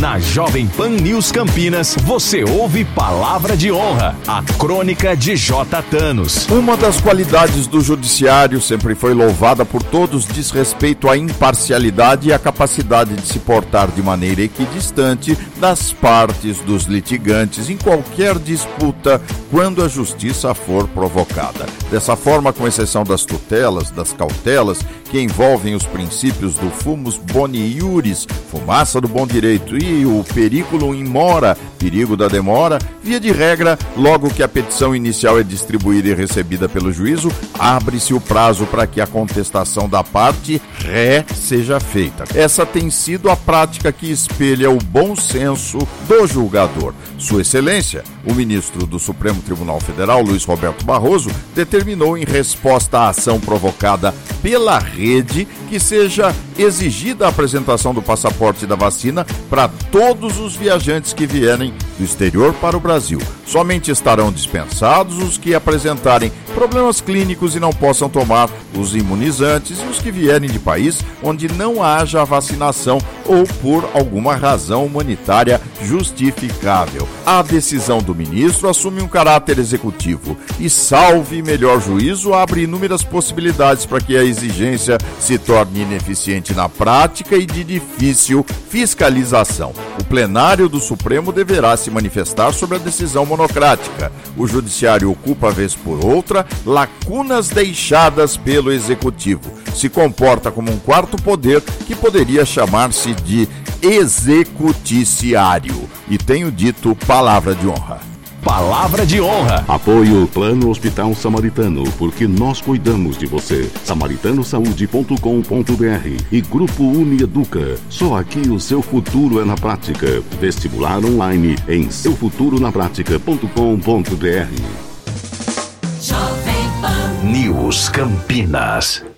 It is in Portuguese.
Na Jovem Pan News Campinas, você ouve Palavra de Honra, a crônica de J. Thanos. Uma das qualidades do judiciário sempre foi louvada por todos diz respeito à imparcialidade e à capacidade de se portar de maneira equidistante das partes dos litigantes em qualquer disputa quando a justiça for provocada. Dessa forma, com exceção das tutelas, das cautelas, que envolvem os princípios do fumus boni iuris, fumaça do bom direito, o periculum mora, perigo da demora, via de regra, logo que a petição inicial é distribuída e recebida pelo juízo, abre-se o prazo para que a contestação da parte ré seja feita. Essa tem sido a prática que espelha o bom senso do julgador. Sua Excelência, o ministro do Supremo Tribunal Federal, Luiz Roberto Barroso, determinou em resposta à ação provocada pela rede que seja exigida a apresentação do passaporte da vacina para todos os viajantes que vierem do exterior para o Brasil. Somente estarão dispensados os que apresentarem problemas clínicos e não possam tomar os imunizantes e os que vierem de país onde não haja vacinação ou por alguma razão humanitária justificável. A decisão do ministro assume um caráter executivo e, salve melhor juízo, abre inúmeras possibilidades para que a exigência se torne ineficiente na prática e de difícil fiscalização. O plenário do Supremo deverá se manifestar sobre a decisão monocrática. O judiciário ocupa, vez por outra, lacunas deixadas pelo executivo. Se comporta como um quarto poder que poderia chamar-se de executiciário. E tenho dito palavra de honra. Palavra de Honra. Apoio Plano Hospital Samaritano, porque nós cuidamos de você. Samaritanosaúde.com.br e Grupo Unieduca. Só aqui o seu futuro é na prática. Vestibular online em seufuturonaprática.com.br. News Campinas.